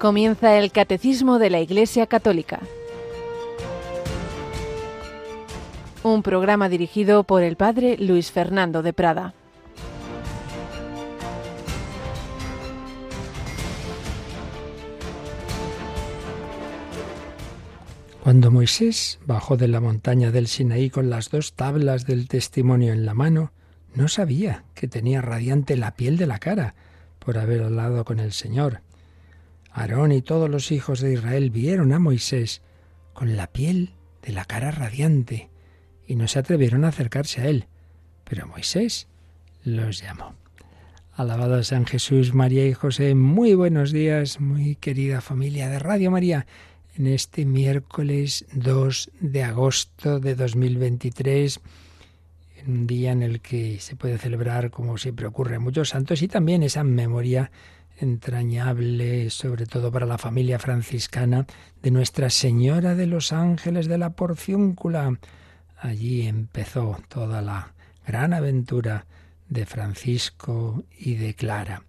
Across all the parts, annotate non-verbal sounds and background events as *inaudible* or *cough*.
Comienza el Catecismo de la Iglesia Católica. Un programa dirigido por el Padre Luis Fernando de Prada. Cuando Moisés bajó de la montaña del Sinaí con las dos tablas del testimonio en la mano, no sabía que tenía radiante la piel de la cara por haber hablado con el Señor. Aarón y todos los hijos de Israel vieron a Moisés con la piel de la cara radiante y no se atrevieron a acercarse a él. Pero Moisés los llamó. Alabado San Jesús, María y José. Muy buenos días, muy querida familia de Radio María. En este miércoles 2 de agosto de 2023, en un día en el que se puede celebrar, como siempre ocurre, muchos santos y también esa memoria entrañable, sobre todo para la familia franciscana, de Nuestra Señora de los Ángeles de la Porciúncula. Allí empezó toda la gran aventura de Francisco y de Clara.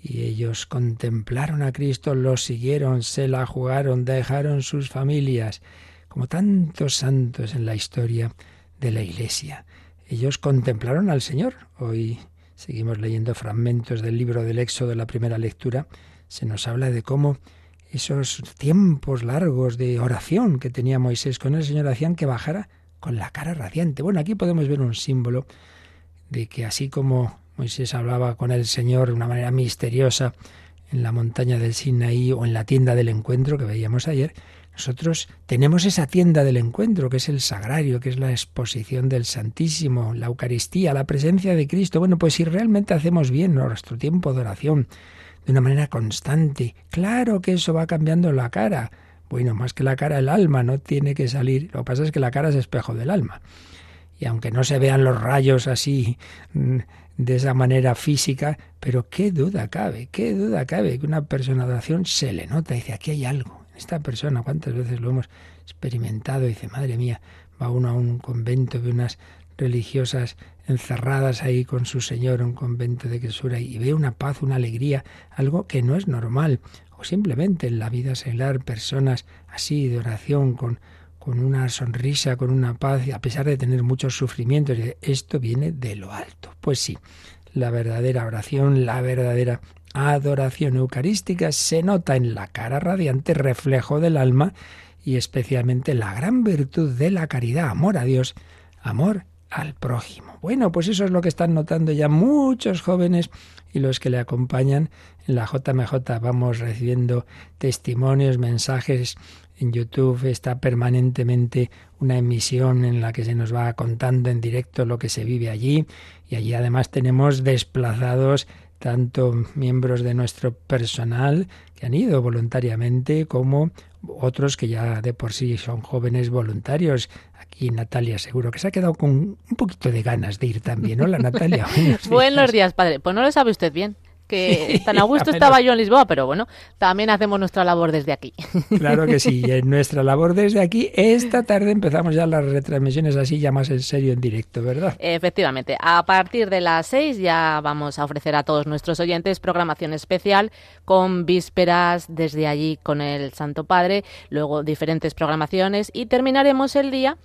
Y ellos contemplaron a Cristo, lo siguieron, se la jugaron, dejaron sus familias, como tantos santos en la historia de la Iglesia. Ellos contemplaron al Señor. Hoy seguimos leyendo fragmentos del libro del Éxodo, la primera lectura, se nos habla de cómo esos tiempos largos de oración que tenía Moisés con el Señor hacían que bajara con la cara radiante. Bueno, aquí podemos ver un símbolo de que así como Moisés hablaba con el Señor de una manera misteriosa en la montaña del Sinaí o en la tienda del encuentro que veíamos ayer, nosotros tenemos esa tienda del encuentro, que es el sagrario, que es la exposición del Santísimo, la Eucaristía, la presencia de Cristo. Bueno, pues si realmente hacemos bien nuestro tiempo de oración de una manera constante, claro que eso va cambiando la cara. Bueno, más que la cara, el alma no tiene que salir. Lo que pasa es que la cara es espejo del alma. Y aunque no se vean los rayos así mm, de esa manera física, pero qué duda cabe, qué duda cabe que una persona de oración se le nota y dice, aquí hay algo, esta persona, cuántas veces lo hemos experimentado, dice, madre mía, va uno a un convento de unas religiosas encerradas ahí con su señor, un convento de quesura, y ve una paz, una alegría, algo que no es normal, o simplemente en la vida seglar, personas así de oración, con, con una sonrisa, con una paz, a pesar de tener muchos sufrimientos, esto viene de lo alto. Pues sí, la verdadera oración, la verdadera adoración eucarística se nota en la cara radiante, reflejo del alma y especialmente la gran virtud de la caridad, amor a Dios, amor al prójimo. Bueno, pues eso es lo que están notando ya muchos jóvenes y los que le acompañan en la JMJ. Vamos recibiendo testimonios, mensajes. En YouTube está permanentemente una emisión en la que se nos va contando en directo lo que se vive allí y allí además tenemos desplazados tanto miembros de nuestro personal que han ido voluntariamente como otros que ya de por sí son jóvenes voluntarios. Aquí Natalia seguro que se ha quedado con un poquito de ganas de ir también. Hola Natalia. *laughs* Buenos días, padre. Pues no lo sabe usted bien que tan a gusto estaba yo en Lisboa, pero bueno, también hacemos nuestra labor desde aquí. Claro que sí, *laughs* en nuestra labor desde aquí. Esta tarde empezamos ya las retransmisiones así ya más en serio en directo, ¿verdad? Efectivamente, a partir de las seis ya vamos a ofrecer a todos nuestros oyentes programación especial con vísperas desde allí con el Santo Padre, luego diferentes programaciones y terminaremos el día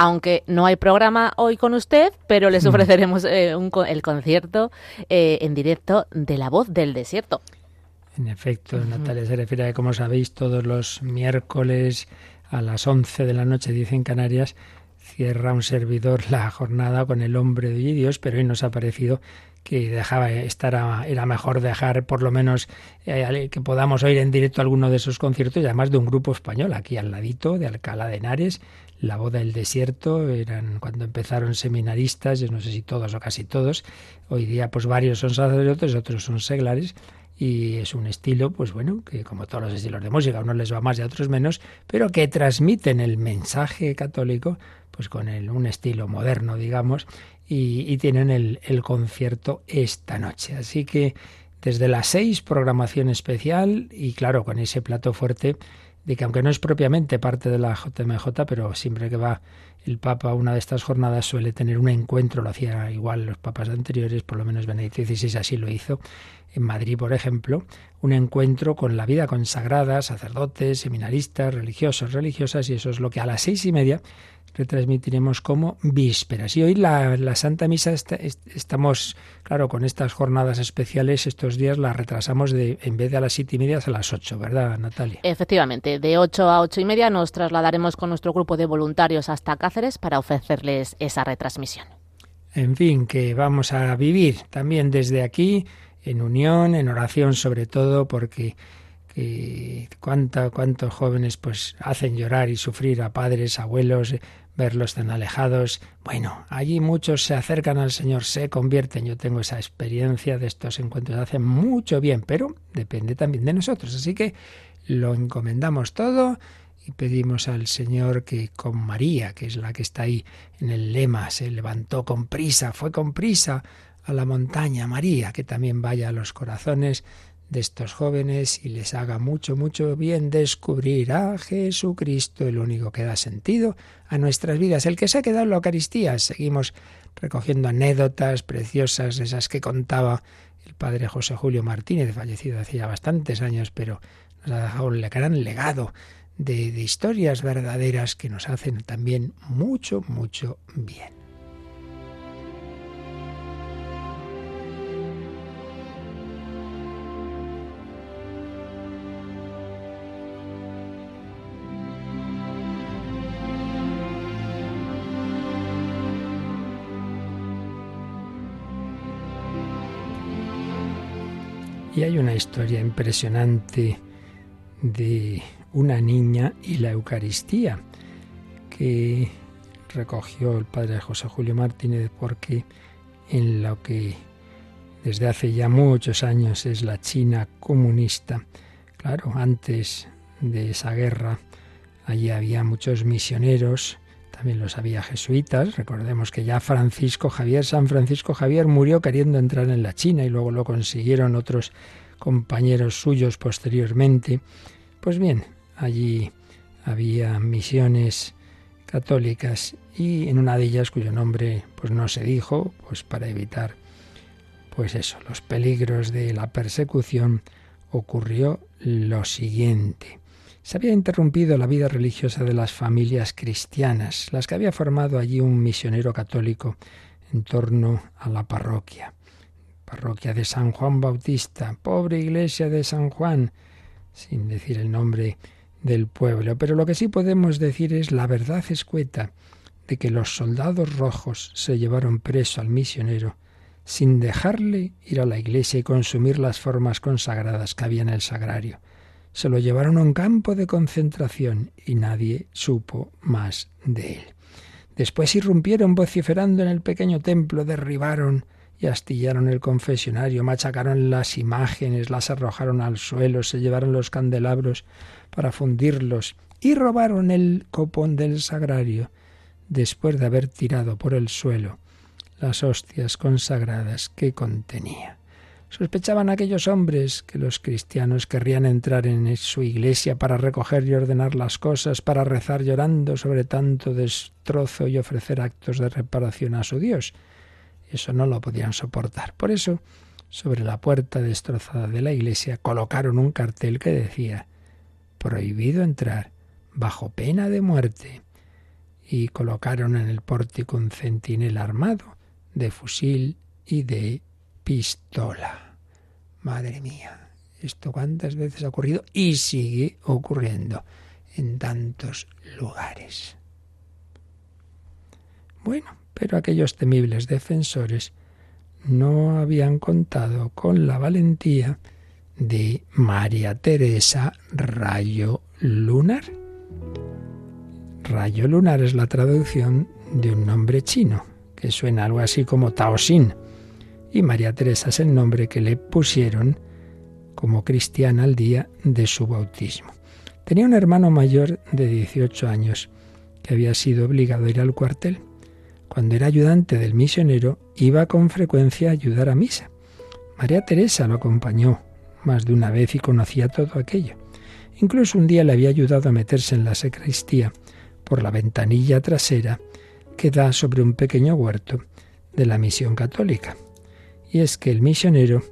aunque no hay programa hoy con usted, pero les mm. ofreceremos eh, el concierto eh, en directo de La Voz del Desierto. En efecto, Natalia se refiere a, como sabéis, todos los miércoles a las 11 de la noche, dicen Canarias, cierra un servidor la jornada con el hombre de Dios, pero hoy nos ha parecido que dejaba estar era mejor dejar por lo menos eh, que podamos oír en directo alguno de esos conciertos y además de un grupo español aquí al ladito de Alcalá de Henares la boda del desierto, eran cuando empezaron seminaristas, yo no sé si todos o casi todos, hoy día pues varios son sacerdotes, otros son seglares, y es un estilo, pues bueno, que como todos los estilos de música, a unos les va más y a otros menos, pero que transmiten el mensaje católico, pues con el, un estilo moderno, digamos, y, tienen el, el concierto esta noche. Así que desde las seis, programación especial, y claro, con ese plato fuerte de que aunque no es propiamente parte de la JMJ, pero siempre que va el Papa a una de estas jornadas suele tener un encuentro, lo hacía igual los papas anteriores, por lo menos Benedicto XVI así lo hizo, en Madrid, por ejemplo, un encuentro con la vida consagrada, sacerdotes, seminaristas, religiosos, religiosas, y eso es lo que a las seis y media retransmitiremos como vísperas. Y hoy la, la Santa Misa estamos, claro, con estas jornadas especiales, estos días las retrasamos de, en vez de a las siete y media a las ocho, ¿verdad, Natalia? Efectivamente, de ocho a ocho y media nos trasladaremos con nuestro grupo de voluntarios hasta Cáceres para ofrecerles esa retransmisión. En fin, que vamos a vivir también desde aquí, en unión, en oración sobre todo, porque que cuántos jóvenes pues hacen llorar y sufrir a padres, abuelos, verlos tan alejados. Bueno, allí muchos se acercan al Señor, se convierten. Yo tengo esa experiencia de estos encuentros, hacen mucho bien, pero depende también de nosotros. Así que lo encomendamos todo y pedimos al Señor que con María, que es la que está ahí en el lema, se levantó con prisa, fue con prisa a la montaña María, que también vaya a los corazones de estos jóvenes y les haga mucho, mucho bien descubrir a Jesucristo, el único que da sentido a nuestras vidas, el que se ha quedado en la Eucaristía. Seguimos recogiendo anécdotas preciosas, esas que contaba el padre José Julio Martínez, fallecido hacía bastantes años, pero nos ha dejado un gran legado de, de historias verdaderas que nos hacen también mucho, mucho bien. Y hay una historia impresionante de una niña y la Eucaristía que recogió el padre José Julio Martínez porque en lo que desde hace ya muchos años es la China comunista, claro, antes de esa guerra allí había muchos misioneros también los había jesuitas. Recordemos que ya Francisco Javier, San Francisco Javier murió queriendo entrar en la China y luego lo consiguieron otros compañeros suyos posteriormente. Pues bien, allí había misiones católicas y en una de ellas cuyo nombre pues no se dijo, pues para evitar pues eso, los peligros de la persecución ocurrió lo siguiente. Se había interrumpido la vida religiosa de las familias cristianas, las que había formado allí un misionero católico en torno a la parroquia. Parroquia de San Juan Bautista, pobre iglesia de San Juan, sin decir el nombre del pueblo. Pero lo que sí podemos decir es la verdad escueta de que los soldados rojos se llevaron preso al misionero sin dejarle ir a la iglesia y consumir las formas consagradas que había en el sagrario se lo llevaron a un campo de concentración y nadie supo más de él. Después irrumpieron vociferando en el pequeño templo, derribaron y astillaron el confesionario, machacaron las imágenes, las arrojaron al suelo, se llevaron los candelabros para fundirlos y robaron el copón del sagrario, después de haber tirado por el suelo las hostias consagradas que contenía. Sospechaban aquellos hombres que los cristianos querrían entrar en su iglesia para recoger y ordenar las cosas, para rezar llorando sobre tanto destrozo y ofrecer actos de reparación a su Dios. Eso no lo podían soportar. Por eso, sobre la puerta destrozada de la iglesia colocaron un cartel que decía Prohibido entrar, bajo pena de muerte. Y colocaron en el pórtico un centinel armado de fusil y de pistola. Madre mía, esto cuántas veces ha ocurrido y sigue ocurriendo en tantos lugares. Bueno, pero aquellos temibles defensores no habían contado con la valentía de María Teresa Rayo Lunar. Rayo Lunar es la traducción de un nombre chino, que suena algo así como Taosin, y María Teresa es el nombre que le pusieron como cristiana al día de su bautismo. Tenía un hermano mayor de 18 años que había sido obligado a ir al cuartel. Cuando era ayudante del misionero, iba con frecuencia a ayudar a misa. María Teresa lo acompañó más de una vez y conocía todo aquello. Incluso un día le había ayudado a meterse en la sacristía por la ventanilla trasera que da sobre un pequeño huerto de la misión católica. Y es que el misionero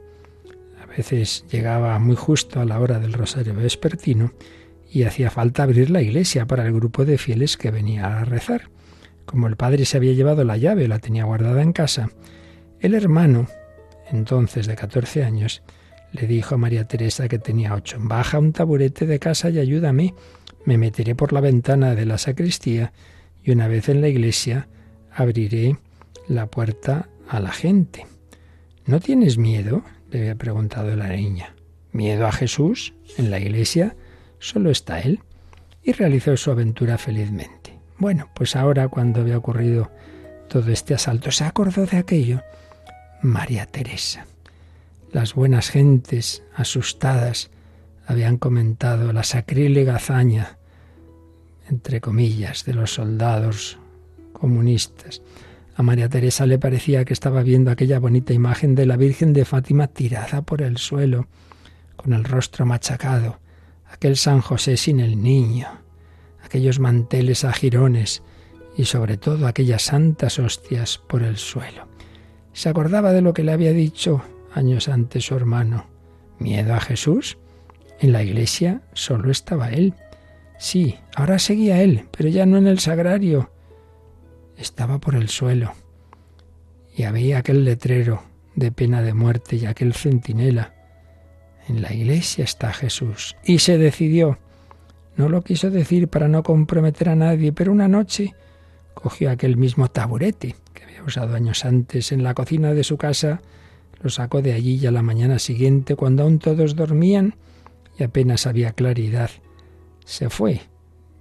a veces llegaba muy justo a la hora del rosario vespertino y hacía falta abrir la iglesia para el grupo de fieles que venía a rezar. Como el padre se había llevado la llave, la tenía guardada en casa, el hermano, entonces de 14 años, le dijo a María Teresa que tenía ocho, baja un taburete de casa y ayúdame, me meteré por la ventana de la sacristía y una vez en la iglesia abriré la puerta a la gente. ¿No tienes miedo? le había preguntado la niña. ¿Miedo a Jesús? En la iglesia solo está Él. Y realizó su aventura felizmente. Bueno, pues ahora cuando había ocurrido todo este asalto, se acordó de aquello María Teresa. Las buenas gentes, asustadas, habían comentado la sacrílega hazaña, entre comillas, de los soldados comunistas. A María Teresa le parecía que estaba viendo aquella bonita imagen de la Virgen de Fátima tirada por el suelo, con el rostro machacado, aquel San José sin el niño, aquellos manteles a jirones y sobre todo aquellas santas hostias por el suelo. Se acordaba de lo que le había dicho años antes su hermano. ¿Miedo a Jesús? En la iglesia solo estaba él. Sí, ahora seguía él, pero ya no en el sagrario. Estaba por el suelo. Y había aquel letrero de pena de muerte y aquel centinela. En la iglesia está Jesús. Y se decidió. No lo quiso decir para no comprometer a nadie, pero una noche cogió aquel mismo taburete que había usado años antes en la cocina de su casa, lo sacó de allí y a la mañana siguiente, cuando aún todos dormían y apenas había claridad, se fue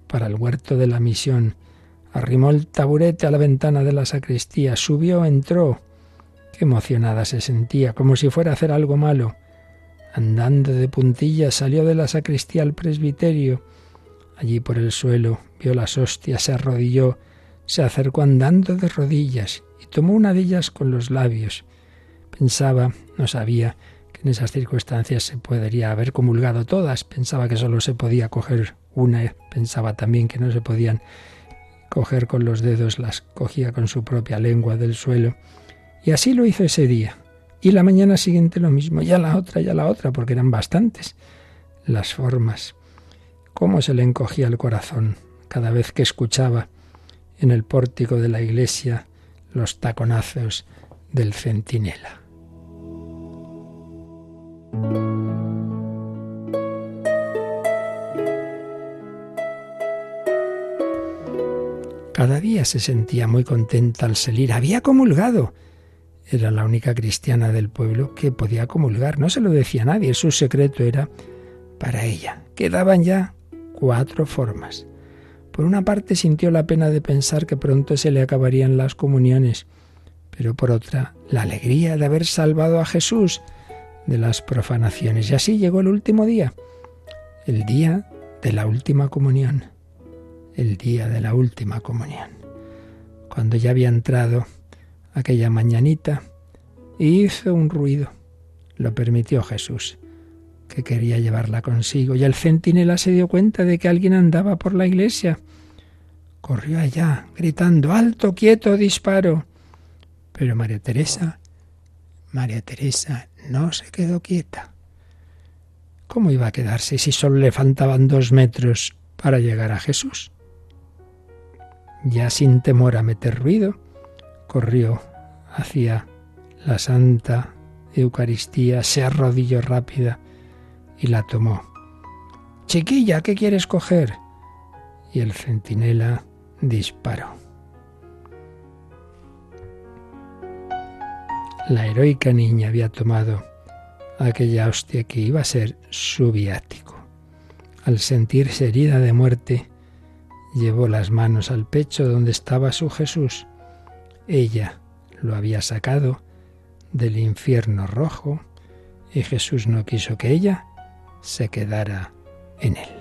para el huerto de la misión, arrimó el taburete a la ventana de la sacristía, subió, entró. Qué emocionada se sentía, como si fuera a hacer algo malo. Andando de puntillas salió de la sacristía al presbiterio. Allí por el suelo vio las hostias, se arrodilló, se acercó andando de rodillas y tomó una de ellas con los labios. Pensaba, no sabía, que en esas circunstancias se podría haber comulgado todas. Pensaba que solo se podía coger una. Pensaba también que no se podían coger con los dedos, las cogía con su propia lengua del suelo. Y así lo hizo ese día. Y la mañana siguiente lo mismo, ya la otra, ya la otra, porque eran bastantes las formas. Cómo se le encogía el corazón cada vez que escuchaba en el pórtico de la iglesia los taconazos del centinela. Cada día se sentía muy contenta al salir. Había comulgado. Era la única cristiana del pueblo que podía comulgar. No se lo decía a nadie. Su secreto era para ella. Quedaban ya cuatro formas. Por una parte sintió la pena de pensar que pronto se le acabarían las comuniones, pero por otra la alegría de haber salvado a Jesús de las profanaciones. Y así llegó el último día, el día de la última comunión, el día de la última comunión. Cuando ya había entrado aquella mañanita, hizo un ruido, lo permitió Jesús que quería llevarla consigo, y el centinela se dio cuenta de que alguien andaba por la iglesia. Corrió allá, gritando Alto, quieto, disparo. Pero María Teresa, María Teresa no se quedó quieta. ¿Cómo iba a quedarse si solo le faltaban dos metros para llegar a Jesús? Ya sin temor a meter ruido, corrió hacia la Santa Eucaristía, se arrodilló rápida y la tomó. Chiquilla, ¿qué quieres coger? Y el centinela disparó. La heroica niña había tomado aquella hostia que iba a ser su viático. Al sentirse herida de muerte, llevó las manos al pecho donde estaba su Jesús. Ella lo había sacado del infierno rojo y Jesús no quiso que ella se quedara en él.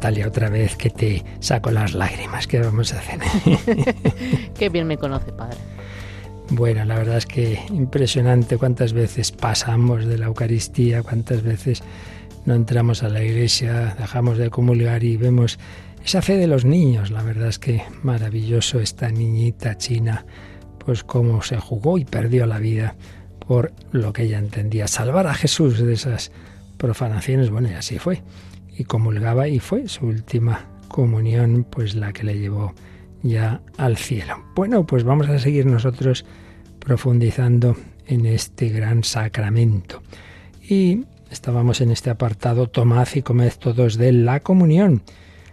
Natalia, otra vez que te saco las lágrimas, ¿qué vamos a hacer? *laughs* Qué bien me conoce, padre. Bueno, la verdad es que impresionante cuántas veces pasamos de la Eucaristía, cuántas veces no entramos a la iglesia, dejamos de comulgar y vemos esa fe de los niños. La verdad es que maravilloso esta niñita china, pues cómo se jugó y perdió la vida por lo que ella entendía, salvar a Jesús de esas profanaciones. Bueno, y así fue. Y comulgaba y fue su última comunión, pues la que le llevó ya al cielo. Bueno, pues vamos a seguir nosotros profundizando en este gran sacramento. Y estábamos en este apartado, tomad y comed todos de la comunión,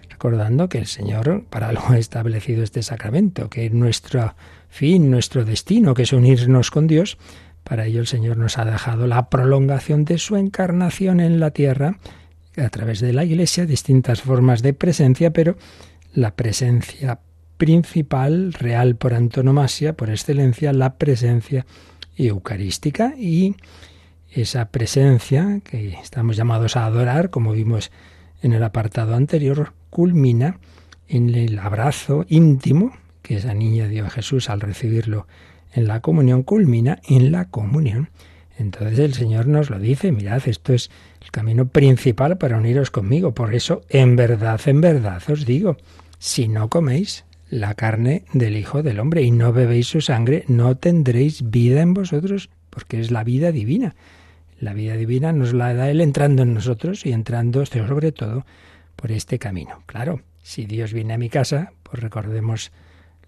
recordando que el Señor para algo ha establecido este sacramento, que nuestro fin, nuestro destino, que es unirnos con Dios, para ello el Señor nos ha dejado la prolongación de su encarnación en la tierra, a través de la Iglesia, distintas formas de presencia, pero la presencia principal, real por antonomasia, por excelencia, la presencia eucarística y esa presencia que estamos llamados a adorar, como vimos en el apartado anterior, culmina en el abrazo íntimo que esa niña dio a Jesús al recibirlo en la comunión, culmina en la comunión. Entonces el Señor nos lo dice, mirad, esto es el camino principal para uniros conmigo. Por eso, en verdad, en verdad os digo, si no coméis la carne del Hijo del Hombre y no bebéis su sangre, no tendréis vida en vosotros, porque es la vida divina. La vida divina nos la da Él entrando en nosotros y entrando sobre todo por este camino. Claro, si Dios viene a mi casa, pues recordemos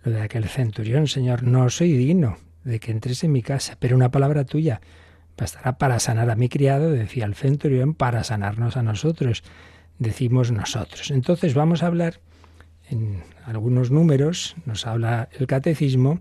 lo de aquel centurión, Señor, no soy digno de que entres en mi casa, pero una palabra tuya bastará para sanar a mi criado, decía el centurión, para sanarnos a nosotros, decimos nosotros. Entonces vamos a hablar en algunos números, nos habla el catecismo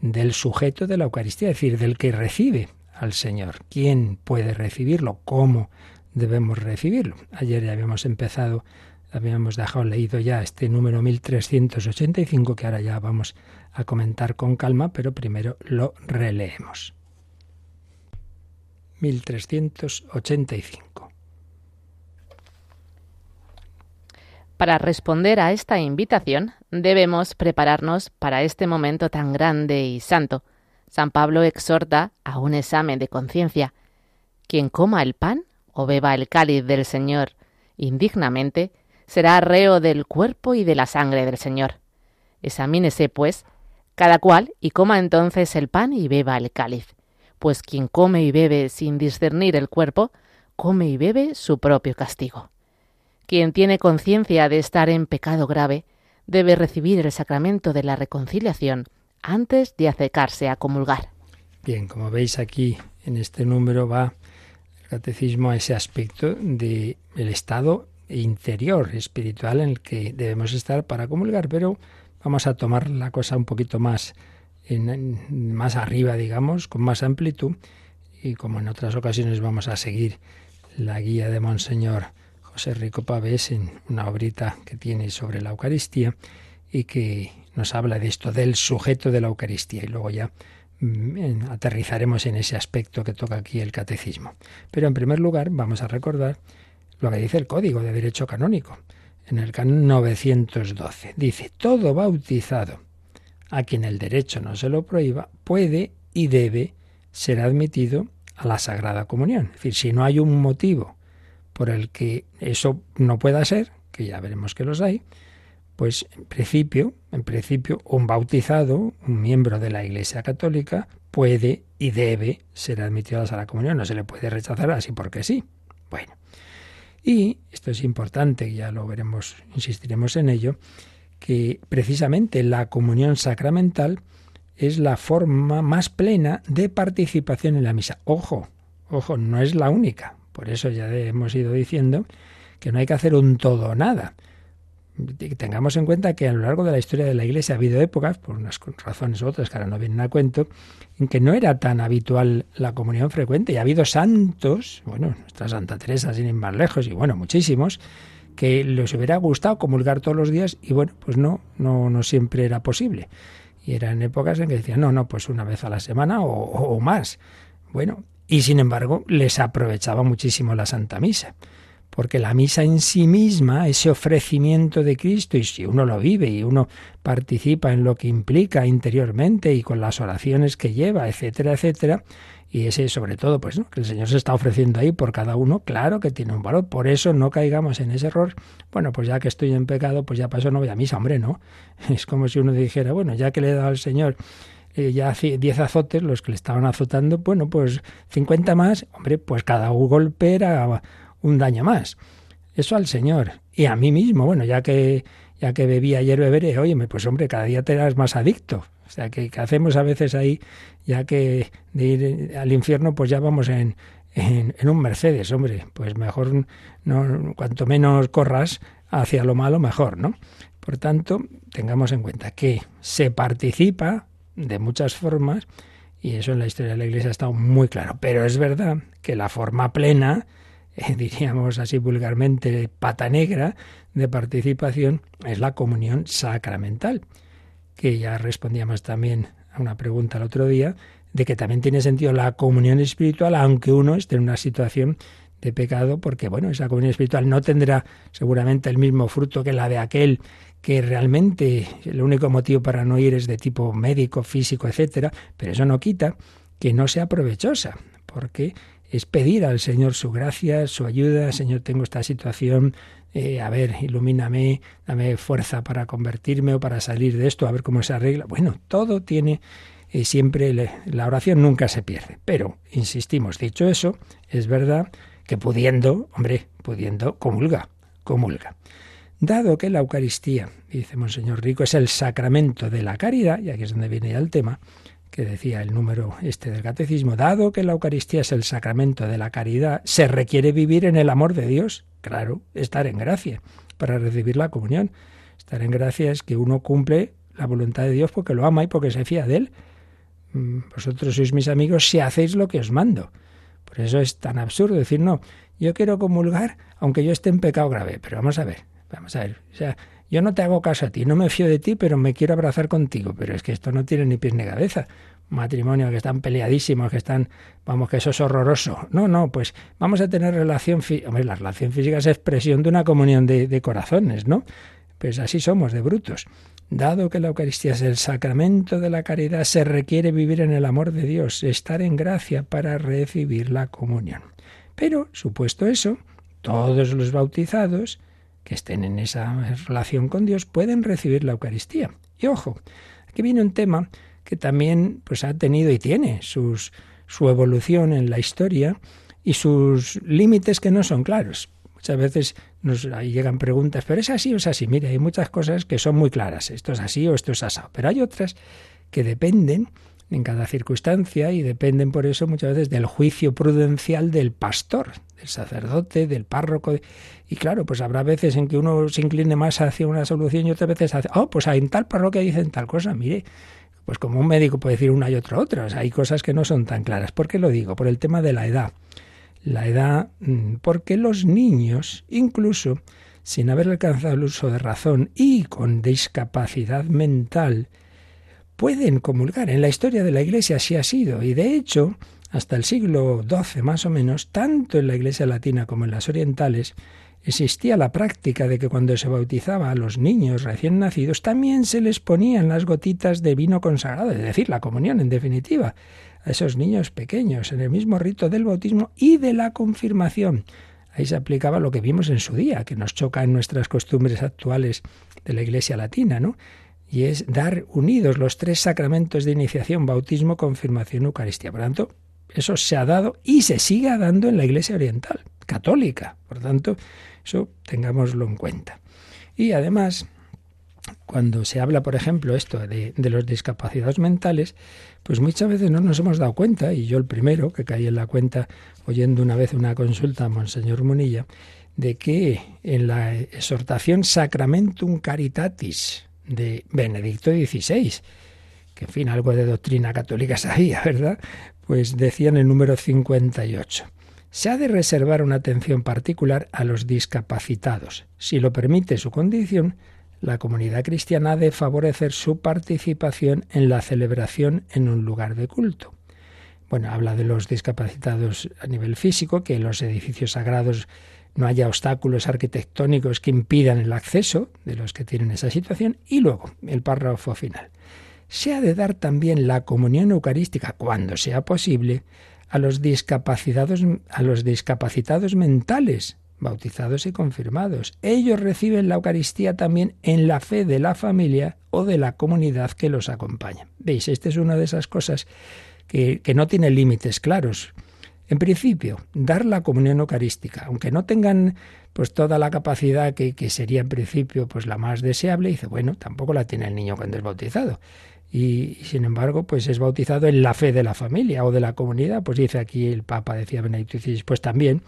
del sujeto de la Eucaristía, es decir, del que recibe al Señor. ¿Quién puede recibirlo? ¿Cómo debemos recibirlo? Ayer ya habíamos empezado, habíamos dejado leído ya este número 1385 que ahora ya vamos a comentar con calma, pero primero lo releemos. 1385. Para responder a esta invitación debemos prepararnos para este momento tan grande y santo. San Pablo exhorta a un examen de conciencia. Quien coma el pan o beba el cáliz del Señor indignamente, será reo del cuerpo y de la sangre del Señor. Examínese, pues, cada cual, y coma entonces el pan y beba el cáliz. Pues quien come y bebe sin discernir el cuerpo, come y bebe su propio castigo. Quien tiene conciencia de estar en pecado grave debe recibir el sacramento de la reconciliación antes de acercarse a comulgar. Bien, como veis aquí en este número va el catecismo a ese aspecto del el estado interior espiritual en el que debemos estar para comulgar, pero vamos a tomar la cosa un poquito más más arriba, digamos, con más amplitud y como en otras ocasiones vamos a seguir la guía de Monseñor José Rico Pavés en una obrita que tiene sobre la Eucaristía y que nos habla de esto, del sujeto de la Eucaristía. Y luego ya mm, aterrizaremos en ese aspecto que toca aquí el catecismo. Pero en primer lugar vamos a recordar lo que dice el Código de Derecho Canónico. En el canon 912 dice, todo bautizado a quien el derecho no se lo prohíba puede y debe ser admitido a la Sagrada Comunión. Es decir, si no hay un motivo por el que eso no pueda ser, que ya veremos que los hay, pues en principio, en principio, un bautizado, un miembro de la Iglesia Católica, puede y debe ser admitido a la comunión. No se le puede rechazar así porque sí. Bueno, y esto es importante, ya lo veremos, insistiremos en ello, que precisamente la comunión sacramental es la forma más plena de participación en la misa. Ojo, ojo, no es la única. Por eso ya hemos ido diciendo que no hay que hacer un todo o nada. Tengamos en cuenta que a lo largo de la historia de la Iglesia ha habido épocas, por unas razones u otras que ahora no vienen a cuento, en que no era tan habitual la comunión frecuente. Y ha habido santos, bueno, nuestra Santa Teresa sin ir más lejos, y bueno, muchísimos, que les hubiera gustado comulgar todos los días y bueno, pues no, no, no siempre era posible. Y eran épocas en que decían, no, no, pues una vez a la semana o, o más. Bueno, y sin embargo les aprovechaba muchísimo la Santa Misa. porque la misa en sí misma, ese ofrecimiento de Cristo, y si uno lo vive y uno participa en lo que implica interiormente y con las oraciones que lleva, etcétera, etcétera, y ese sobre todo, pues que el Señor se está ofreciendo ahí por cada uno, claro que tiene un valor, por eso no caigamos en ese error, bueno, pues ya que estoy en pecado, pues ya paso no voy a misa, hombre, no, *laughs* es como si uno dijera, bueno, ya que le he dado al Señor eh, ya 10 azotes, los que le estaban azotando, bueno, pues 50 más, hombre, pues cada golpe era un daño más. Eso al Señor. Y a mí mismo, bueno, ya que ya que bebí ayer beberé, oye, pues hombre, cada día te eras más adicto. O sea, que, hacemos a veces ahí, ya que de ir al infierno, pues ya vamos en, un Mercedes, hombre, pues mejor, no, cuanto menos corras hacia lo malo, mejor, ¿no? Por tanto, tengamos en cuenta que se participa de muchas formas y eso en la historia de la Iglesia ha estado muy claro. Pero es verdad que la forma plena, eh, *laughs* diríamos así vulgarmente, pata negra de participación es la comunión sacramental que ya respondíamos también a una pregunta el otro día, de que también tiene sentido la comunión espiritual, aunque uno esté en una situación de pecado, porque bueno, esa comunión espiritual no tendrá seguramente el mismo fruto que la de aquel que realmente el único motivo para no ir es de tipo médico, físico, etcétera, pero eso no quita que no sea provechosa, porque es pedir al Señor su gracia, su ayuda, Señor, tengo esta situación, eh, a ver, ilumíname, dame fuerza para convertirme o para salir de esto, a ver cómo se arregla. Bueno, todo tiene eh, siempre, la oración nunca se pierde. Pero, insistimos, dicho eso, es verdad que pudiendo, hombre, pudiendo, comulga, comulga. Dado que la Eucaristía, dice Monseñor Rico, es el sacramento de la caridad, y aquí es donde viene ya el tema, que decía el número este del catecismo, dado que la Eucaristía es el sacramento de la caridad, se requiere vivir en el amor de Dios, claro, estar en gracia para recibir la comunión. Estar en gracia es que uno cumple la voluntad de Dios porque lo ama y porque se fía de él. Mm, vosotros sois mis amigos si hacéis lo que os mando. Por eso es tan absurdo decir, no, yo quiero comulgar aunque yo esté en pecado grave. Pero vamos a ver, vamos a ver. O sea, yo no te hago caso a ti, no me fío de ti, pero me quiero abrazar contigo. Pero es que esto no tiene ni pies ni cabeza. matrimonio que están peleadísimos, que están, vamos, que eso es horroroso. No, no, pues vamos a tener relación física. Hombre, la relación física es expresión de una comunión de corazones, ¿no? Pues así somos, de brutos. Dado que la Eucaristía es el sacramento de la caridad, se requiere vivir en el amor de Dios, estar en gracia para recibir la comunión. Pero, supuesto eso, todos los bautizados que estén en esa relación con Dios pueden recibir la Eucaristía. Y ojo, aquí viene un tema que también pues ha tenido y tiene sus, su evolución en la historia y sus límites que no son claros. Muchas veces nos ahí llegan preguntas, pero es así o es así. Mire, hay muchas cosas que son muy claras. Esto es así o esto es asado. Pero hay otras que dependen en cada circunstancia y dependen por eso muchas veces del juicio prudencial del pastor, del sacerdote, del párroco. Y claro, pues habrá veces en que uno se incline más hacia una solución y otras veces hacia, oh, pues en tal parroquia dicen tal cosa, mire. Pues como un médico puede decir una y otra otra, hay cosas que no son tan claras. ¿Por qué lo digo? Por el tema de la edad. La edad, mm, porque los niños, incluso sin haber alcanzado el uso de razón y con discapacidad mental, pueden comulgar. En la historia de la Iglesia así ha sido. Y de hecho, hasta el siglo XII más o menos, tanto en la Iglesia latina como en las orientales, existía la práctica de que cuando se bautizaba a los niños recién nacidos, también se les ponían las gotitas de vino consagrado, es decir, la comunión en definitiva, a esos niños pequeños, en el mismo rito del bautismo y de la confirmación. Ahí se aplicaba lo que vimos en su día, que nos choca en nuestras costumbres actuales de la Iglesia latina, ¿no? y es dar unidos los tres sacramentos de iniciación, bautismo, confirmación, Eucaristía. Por tanto, eso se ha dado y se sigue dando en la Iglesia Oriental, católica. Por tanto, eso tengámoslo en cuenta. Y además, cuando se habla, por ejemplo, esto de, los discapacitados mentales, pues muchas veces no nos hemos dado cuenta, y yo el primero que caí en la cuenta oyendo una vez una consulta a Monseñor Munilla, de que en la exhortación Sacramentum Caritatis, de Benedicto XVI, que en fin, algo de doctrina católica sabía, ¿verdad? Pues decía en el número 58. Se ha de reservar una atención particular a los discapacitados. Si lo permite su condición, la comunidad cristiana ha de favorecer su participación en la celebración en un lugar de culto. Bueno, habla de los discapacitados a nivel físico, que los edificios sagrados no haya obstáculos arquitectónicos que impidan el acceso de los que tienen esa situación. Y luego, el párrafo final. Se ha de dar también la comunión eucarística, cuando sea posible, a los discapacitados, a los discapacitados mentales, bautizados y confirmados. Ellos reciben la Eucaristía también en la fe de la familia o de la comunidad que los acompaña. Veis, esta es una de esas cosas que, que no tiene límites claros. En principio, dar la comunión eucarística, aunque no tengan pues toda la capacidad que, que, sería en principio pues la más deseable, dice, bueno, tampoco la tiene el niño cuando es bautizado. Y, sin embargo, pues es bautizado en la fe de la familia o de la comunidad, pues dice aquí el Papa, decía Benedicto XVI, pues también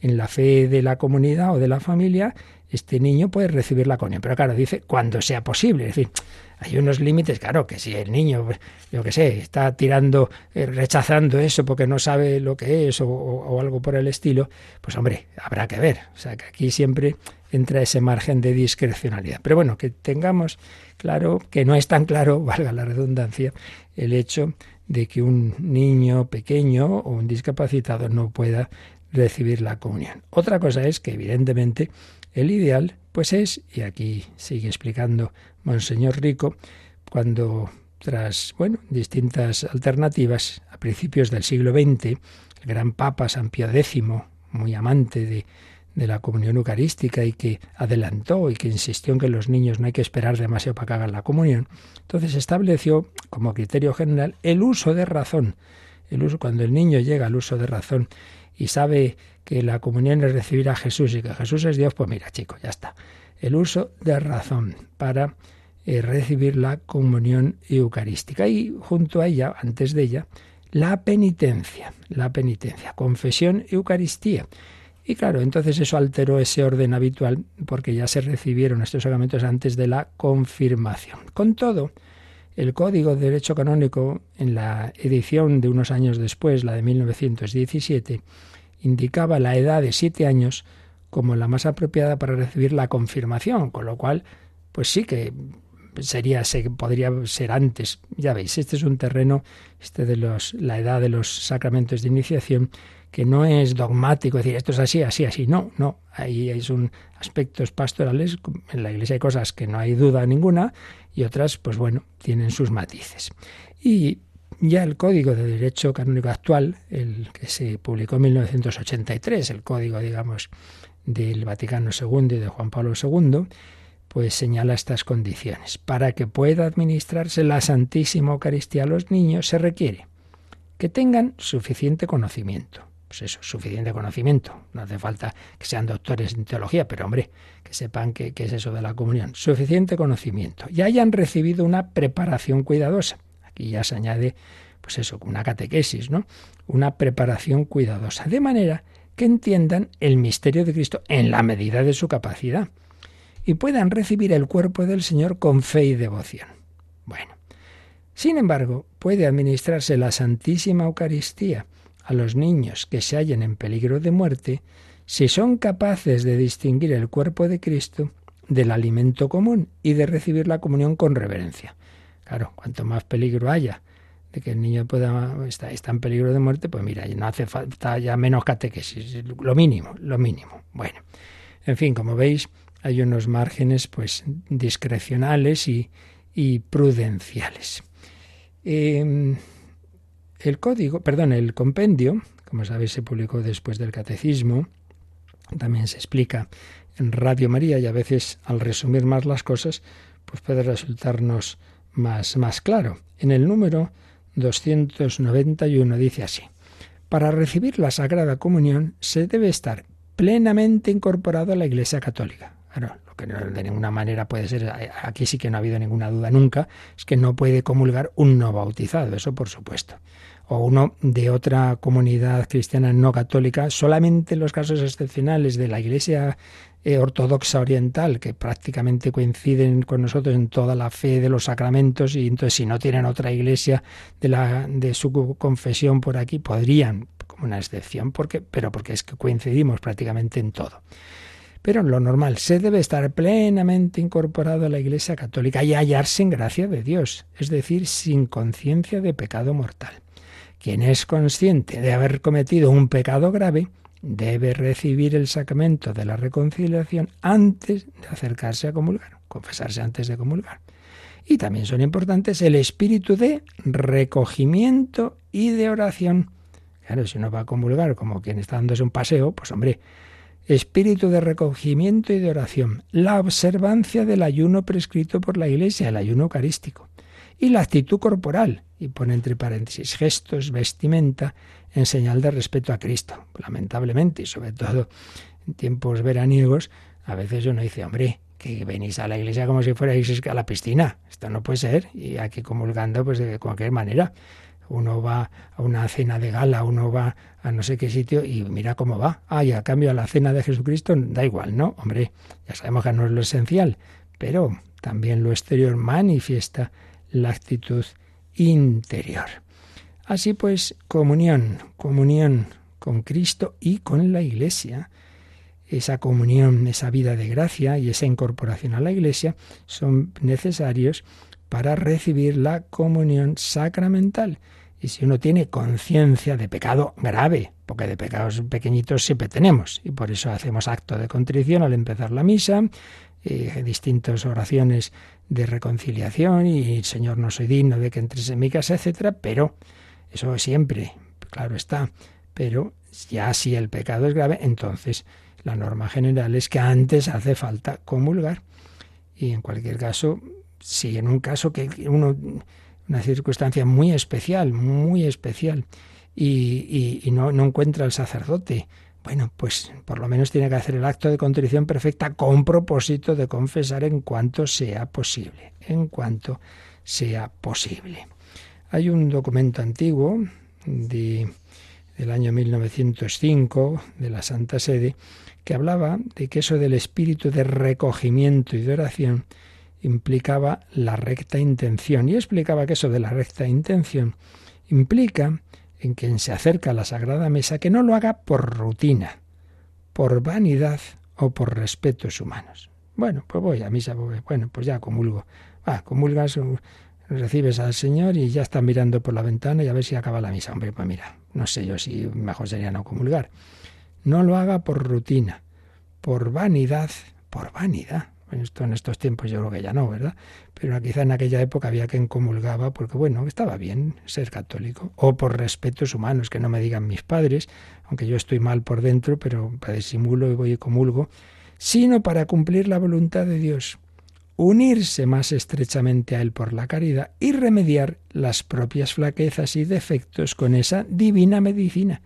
en la fe de la comunidad o de la familia, este niño puede recibir la comunión. Pero claro, dice cuando sea posible. Es decir, hay unos límites, claro, que si el niño, yo qué sé, está tirando, eh, rechazando eso porque no sabe lo que es o, algo por el estilo, pues hombre, habrá que ver. O sea, que aquí siempre entra ese margen de discrecionalidad. Pero bueno, que tengamos claro que no es tan claro, *laughs* valga la redundancia, el hecho de que un niño pequeño o un discapacitado no pueda recibir la comunión. Otra cosa es que evidentemente el ideal pues es, y aquí sigue explicando Monseñor Rico, cuando tras bueno, distintas alternativas, a principios del siglo XX, el gran Papa San Pío X, muy amante de, la comunión eucarística y que adelantó y que insistió en que los niños no hay que esperar demasiado para que hagan la comunión, entonces estableció como criterio general el uso de razón. El uso, cuando el niño llega al uso de razón y sabe que la comunión es recibir a Jesús y que Jesús es Dios, pues mira, chico, ya está. El uso de razón para eh, recibir la comunión eucarística. Y junto a ella, antes de ella, la penitencia, la penitencia, confesión, Eucaristía. Y claro, entonces eso alteró ese orden habitual porque ya se recibieron estos sacramentos antes de la confirmación. Con todo, el Código de Derecho Canónico, en la edición de unos años después, la de 1917, indicaba la edad de siete años como la más apropiada para recibir la confirmación, con lo cual, pues sí que sería podría ser antes. Ya veis, este es un terreno este de los la edad de los sacramentos de iniciación que no es dogmático, decir esto es así, así, así. No, no. Ahí son aspectos pastorales. En la Iglesia hay cosas que no hay duda ninguna y otras, pues bueno, tienen sus matices. Y ya el Código de Derecho Canónico actual, el que se publicó en 1983, el código, digamos, del Vaticano II y de Juan Pablo II, pues señala estas condiciones. Para que pueda administrarse la Santísima Eucaristía a los niños se requiere que tengan suficiente conocimiento. Pues eso, suficiente conocimiento. No hace falta que sean doctores en teología, pero hombre, que sepan qué, es eso de la comunión. Suficiente conocimiento. Y hayan recibido una preparación cuidadosa. Aquí ya se añade, pues eso, una catequesis, ¿no? Una preparación cuidadosa. De manera que entiendan el misterio de Cristo en la medida de su capacidad y puedan recibir el cuerpo del Señor con fe y devoción. Bueno, sin embargo, puede administrarse la Santísima Eucaristía a los niños que se hallen en peligro de muerte si son capaces de distinguir el cuerpo de Cristo del alimento común y de recibir la comunión con reverencia. Claro, cuanto más peligro haya de que el niño pueda está, en peligro de muerte, pues mira, no hace falta ya menos catequesis, lo mínimo, lo mínimo. Bueno, en fin, como veis, hay unos márgenes pues discrecionales y, prudenciales. Em, el código, perdón, el compendio, como sabéis, se publicó después del catecismo, también se explica en Radio María y a veces al resumir más las cosas, pues puede resultarnos más, más claro. En el número 291 dice así, para recibir la Sagrada Comunión se debe estar plenamente incorporado a la Iglesia Católica. Claro, lo que de ninguna manera puede ser, aquí sí que no ha habido ninguna duda nunca, es que no puede comulgar un no bautizado, eso por supuesto. O uno de otra comunidad cristiana no católica, solamente en los casos excepcionales de la Iglesia eh, ortodoxa oriental, que prácticamente coinciden con nosotros en toda la fe de los sacramentos, y entonces si no tienen otra iglesia de, la, de su confesión por aquí, podrían, como una excepción, porque, pero porque es que coincidimos prácticamente en todo. Pero en lo normal se debe estar plenamente incorporado a la Iglesia Católica y hallarse en gracia de Dios, es decir, sin conciencia de pecado mortal. Quien es consciente de haber cometido un pecado grave debe recibir el sacramento de la reconciliación antes de acercarse a comulgar, confesarse antes de comulgar. Y también son importantes el espíritu de recogimiento y de oración. Claro, si uno va a comulgar como quien está dándose un paseo, pues hombre, espíritu de recogimiento y de oración, la observancia del ayuno prescrito por la Iglesia, el ayuno eucarístico, y la actitud corporal, y pone entre paréntesis gestos, vestimenta, en señal de respeto a Cristo. Lamentablemente, y sobre todo en tiempos veraniegos, a veces uno dice, hombre, que venís a la iglesia como si fuerais a la piscina. Esto no puede ser. Y aquí comulgando, pues de cualquier manera. Uno va a una cena de gala, uno va a no sé qué sitio y mira cómo va. Ah, y a cambio a la cena de Jesucristo da igual, ¿no? Hombre, ya sabemos que no es lo esencial, pero también lo exterior manifiesta la actitud interior. Así pues, comunión, comunión con Cristo y con la Iglesia esa comunión, esa vida de gracia y esa incorporación a la Iglesia son necesarios para recibir la comunión sacramental. Y si uno tiene conciencia de pecado grave, porque de pecados pequeñitos siempre tenemos, y por eso hacemos acto de contrición al empezar la misa, eh, distintas oraciones de reconciliación y Señor no soy digno de que entres en mi casa, etcétera, pero eso siempre, claro está, pero ya si el pecado es grave, entonces la norma general es que antes hace falta comulgar. Y en cualquier caso, si en un caso que uno, una circunstancia muy especial, muy especial, y, y, no, no encuentra al sacerdote, bueno, pues por lo menos tiene que hacer el acto de contrición perfecta con propósito de confesar en cuanto sea posible, en cuanto sea posible. Hay un documento antiguo de, del año 1905 de la Santa Sede que hablaba de que eso del espíritu de recogimiento y de oración implicaba la recta intención y explicaba que eso de la recta intención implica en quien se acerca a la Sagrada Mesa que no lo haga por rutina, por vanidad o por respetos humanos. Bueno, pues voy a misa, pues bueno, pues ya comulgo. Va, comulgas, recibes al Señor y ya está mirando por la ventana y a ver si acaba la misa. Hombre, pues mira, no sé yo si mejor sería no comulgar. No lo haga por rutina, por vanidad, por vanidad. En estos tiempos yo creo que ya no, ¿verdad? Pero quizá en aquella época había quien comulgaba porque, bueno, estaba bien ser católico. O por respetos humanos, que no me digan mis padres, aunque yo estoy mal por dentro, pero disimulo y voy y comulgo, sino para cumplir la voluntad de Dios, unirse más estrechamente a Él por la caridad y remediar las propias flaquezas y defectos con esa divina medicina.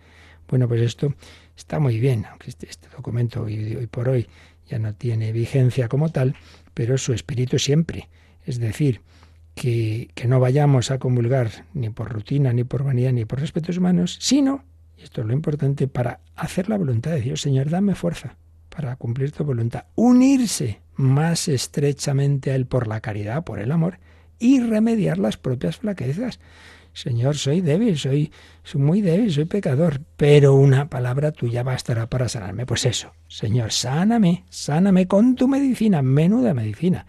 Bueno, pues esto Está muy bien, aunque este, este documento hoy, hoy por hoy ya no tiene vigencia como tal, pero su espíritu siempre. Es decir, que, que, no vayamos a comulgar ni por rutina, ni por vanidad, ni por respetos humanos, sino, y esto es lo importante, para hacer la voluntad de Dios. Señor, dame fuerza para cumplir tu voluntad. Unirse más estrechamente a Él por la caridad, por el amor, y remediar las propias flaquezas. Señor, soy débil, soy, soy muy débil, soy pecador, pero una palabra tuya bastará para sanarme. Pues eso, Señor, sáname, sáname con tu medicina, menuda medicina,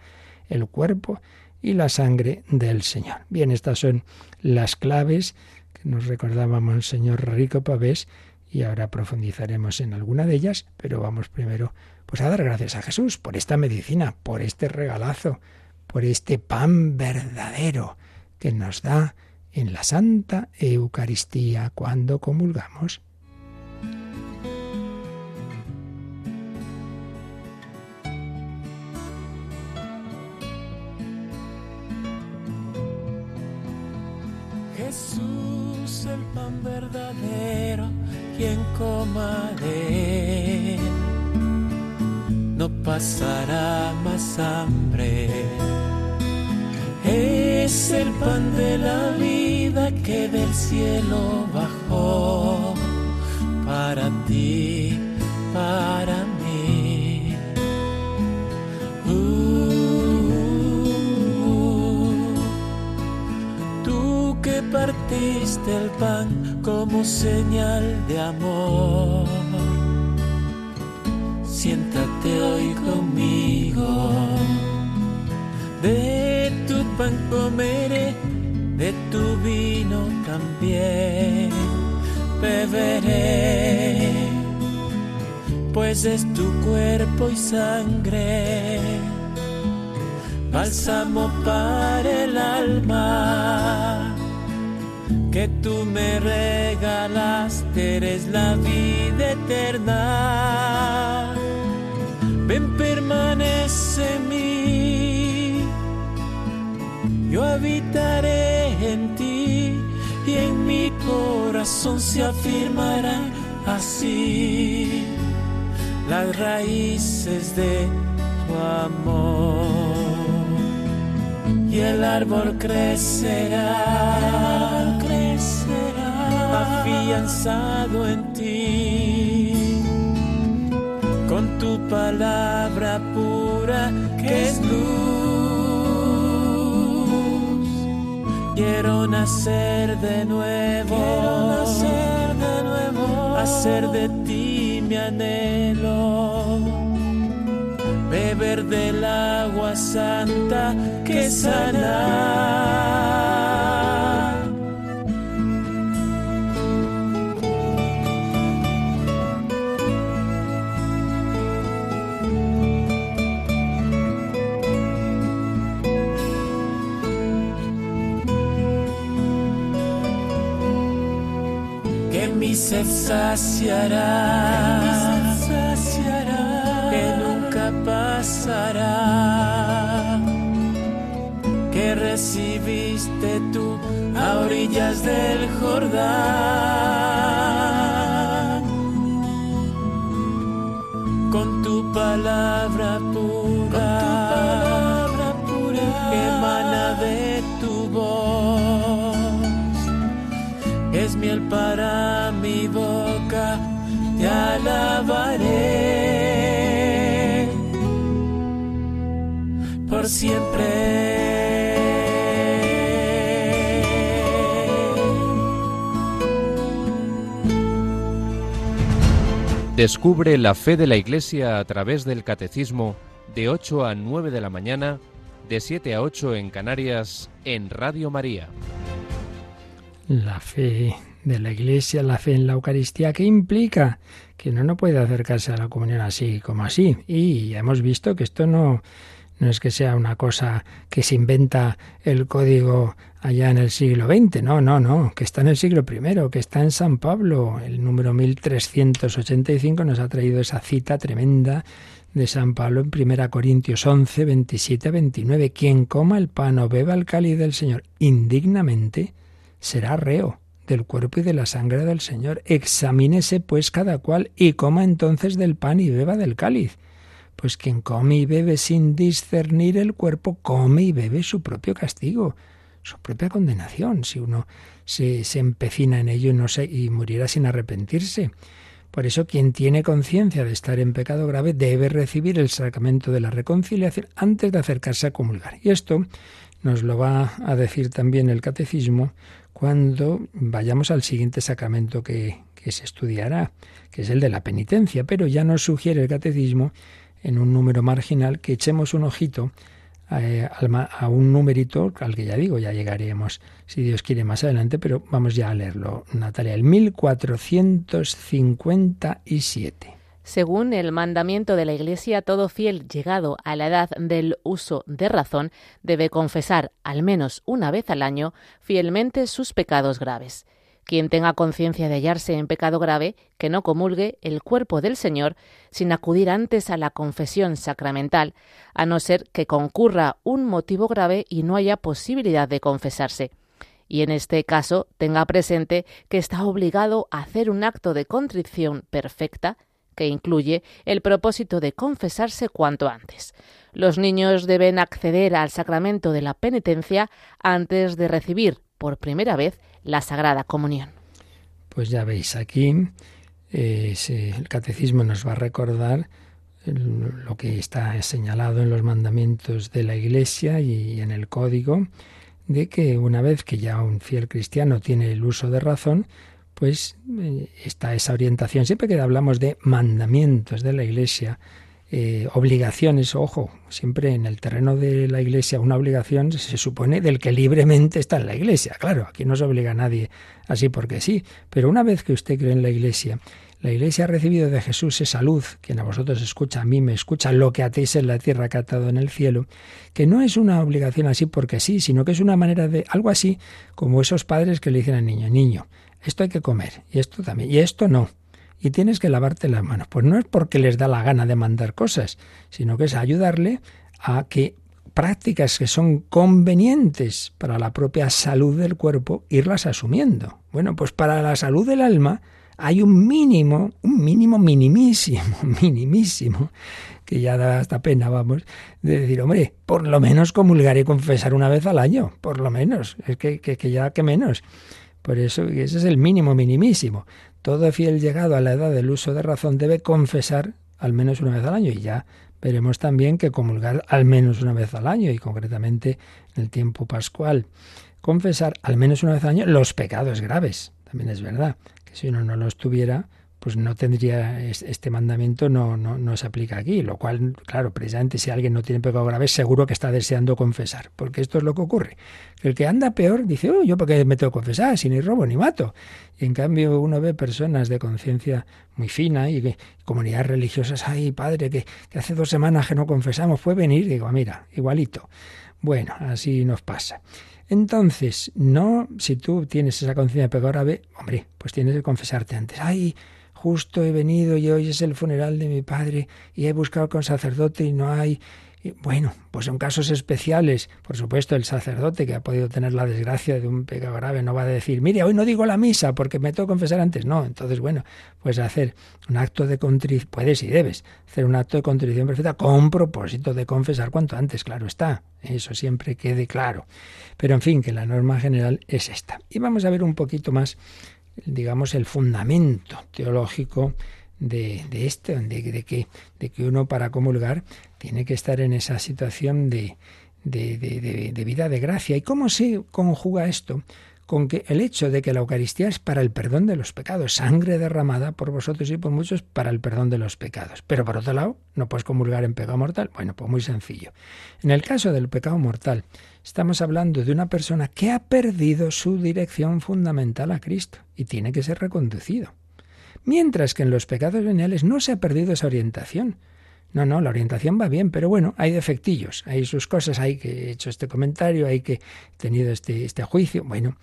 el cuerpo y la sangre del Señor. Bien, estas son las claves que nos recordábamos el señor Rico Pavés y ahora profundizaremos en alguna de ellas, pero vamos primero pues a dar gracias a Jesús por esta medicina, por este regalazo, por este pan verdadero que nos da en la Santa Eucaristía cuando comulgamos. Jesús el pan verdadero, quien coma de él, no pasará más hambre. Es el pan de la vida que del cielo bajó para ti, para mí. Uh, tú que partiste el pan como señal de amor, siéntate hoy conmigo. De pan comeré, de tu vino también beberé. pues es tu cuerpo y sangre, bálsamo para el alma, que tú me regalaste, eres la vida eterna. Ven, permanece mí, yo habitaré en ti y en mi corazón se afirmará así. Las raíces de tu amor. Y el árbol crecerá, crecerá. afianzado en ti. Con tu palabra pura que es luz. Quiero nacer de nuevo, quiero nacer de nuevo, hacer de ti mi anhelo. Beber del agua santa que sana. Que mi sed saciará, que nunca pasará, que recibiste tú a orillas del Jordán, con tu palabra pura, que emana de tu voz. Es miel para alabaré por siempre. Descubre la fe de la Iglesia a través del Catecismo de 8 a 9 de la mañana, de 7 a 8 en Canarias, en Radio María. La fe de la Iglesia, la fe en la Eucaristía, ¿qué implica? Que uno no puede acercarse a la comunión así como así. Y hemos visto que esto no, no es que sea una cosa que se inventa el código allá en el siglo XX, no, no, no, que está en el siglo I, que está en San Pablo. El número 1385 nos ha traído esa cita tremenda de San Pablo en 1 Corintios 11, 27, 29. Quien coma el pan o beba el cáliz del Señor indignamente, será reo del cuerpo y de la sangre del Señor. Examínese pues cada cual y coma entonces del pan y beba del cáliz. Pues quien come y bebe sin discernir el cuerpo, come y bebe su propio castigo, su propia condenación, si uno se, se empecina en ello y, no se, y muriera sin arrepentirse. Por eso quien tiene conciencia de estar en pecado grave debe recibir el sacramento de la reconciliación antes de acercarse a comulgar. Y esto nos lo va a decir también el catecismo cuando vayamos al siguiente sacramento que, se estudiará, que es el de la penitencia. Pero ya nos sugiere el catecismo en un número marginal que echemos un ojito a, a, un numerito al que ya digo, ya llegaremos, si Dios quiere, más adelante, pero vamos ya a leerlo, Natalia, el 1457. Según el mandamiento de la Iglesia, todo fiel llegado a la edad del uso de razón debe confesar al menos una vez al año fielmente sus pecados graves. Quien tenga conciencia de hallarse en pecado grave, que no comulgue el cuerpo del Señor sin acudir antes a la confesión sacramental, a no ser que concurra un motivo grave y no haya posibilidad de confesarse. Y en este caso tenga presente que está obligado a hacer un acto de contrición perfecta, incluye el propósito de confesarse cuanto antes. Los niños deben acceder al sacramento de la penitencia antes de recibir por primera vez la Sagrada Comunión. Pues ya veis, aquí eh, el catecismo nos va a recordar lo que está señalado en los mandamientos de la Iglesia y en el código, de que una vez que ya un fiel cristiano tiene el uso de razón, pues eh, está esa orientación. Siempre que hablamos de mandamientos de la Iglesia, eh, obligaciones, ojo, siempre en el terreno de la Iglesia una obligación se supone del que libremente está en la Iglesia. Claro, aquí no se obliga a nadie así porque sí, pero una vez que usted cree en la Iglesia, la Iglesia ha recibido de Jesús esa luz, quien a vosotros escucha, a mí me escucha, lo que atéis en la tierra que atado en el cielo, que no es una obligación así porque sí, sino que es una manera de algo así como esos padres que le dicen al niño, niño, esto hay que comer, y esto también, y esto no y tienes que lavarte las manos. Pues no es porque les da la gana de mandar cosas, sino que es ayudarle a que prácticas que son convenientes para la propia salud del cuerpo, irlas asumiendo. Bueno, pues para la salud del alma hay un mínimo, un mínimo minimísimo, *laughs* minimísimo, que ya da hasta pena, vamos, de decir, hombre, por lo menos comulgar y confesar una vez al año, por lo menos, es que, que, que ya que menos. Por eso, ese es el mínimo minimísimo. Todo fiel llegado a la edad del uso de razón debe confesar al menos una vez al año y ya veremos también que comulgar al menos una vez al año y concretamente en el tiempo pascual. Confesar al menos una vez al año los pecados graves. También es verdad que si uno no los tuviera, pues no tendría este mandamiento no, no, no, se aplica aquí, lo cual, claro, precisamente si alguien no tiene pecado grave, seguro que está deseando confesar, porque esto es lo que ocurre. El que anda peor dice, oh, yo porque me tengo que confesar, si ni robo ni mato. Y en cambio uno ve personas de conciencia muy fina y comunidades religiosas, ay, padre, que, que hace dos semanas que no confesamos, fue venir, digo, mira, igualito. Bueno, así nos pasa. Entonces, no, si tú tienes esa conciencia de pecado grave, hombre, pues tienes que confesarte antes. Ay, justo he venido y hoy es el funeral de mi padre y he buscado con sacerdote y no hay. bueno, pues en casos especiales, por supuesto, el sacerdote que ha podido tener la desgracia de un pecado grave no va a decir, mire, hoy no digo la misa porque me tengo que confesar antes. No, entonces, bueno, pues hacer un acto de contrición, puedes y debes hacer un acto de contrición perfecta con propósito de confesar cuanto antes, claro está. Eso siempre quede claro. Pero en fin, que la norma general es esta. Y vamos a ver un poquito más digamos, el fundamento teológico de, esto, de, que, de que uno para comulgar tiene que estar en esa situación de, de, de, vida de gracia. ¿Y cómo se conjuga esto? Con que el hecho de que la Eucaristía es para el perdón de los pecados, sangre derramada por vosotros y por muchos para el perdón de los pecados. Pero por otro lado, no puedes comulgar en pecado mortal. Bueno, pues muy sencillo. En el caso del pecado mortal, Estamos hablando de una persona que ha perdido su dirección fundamental a Cristo y tiene que ser reconducido. Mientras que en los pecados veniales no se ha perdido esa orientación. No, no, la orientación va bien, pero bueno, hay defectillos, hay sus cosas, hay que he hecho este comentario, hay que he tenido este, este juicio. Bueno,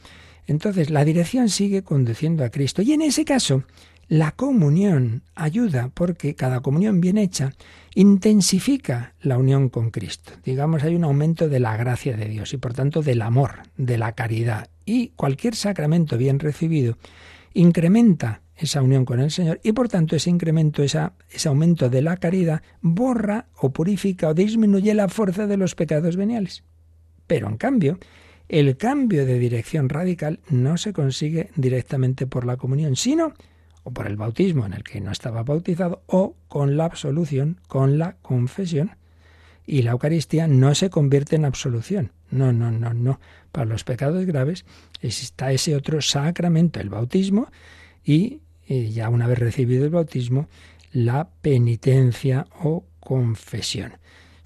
entonces la dirección sigue conduciendo a Cristo. Y en ese caso, la comunión ayuda porque cada comunión bien hecha intensifica la unión con Cristo. Digamos, hay un aumento de la gracia de Dios y por tanto del amor, de la caridad. Y cualquier sacramento bien recibido incrementa esa unión con el Señor y por tanto ese incremento, ese aumento de la caridad borra o purifica o disminuye la fuerza de los pecados veniales. Pero en cambio, el cambio de dirección radical no se consigue directamente por la comunión, sino o por el bautismo en el que no estaba bautizado, o con la absolución, con la confesión. Y la Eucaristía no se convierte en absolución. No, no, no, no. Para los pecados graves está ese otro sacramento, el bautismo, y, y ya una vez recibido el bautismo, la penitencia o confesión.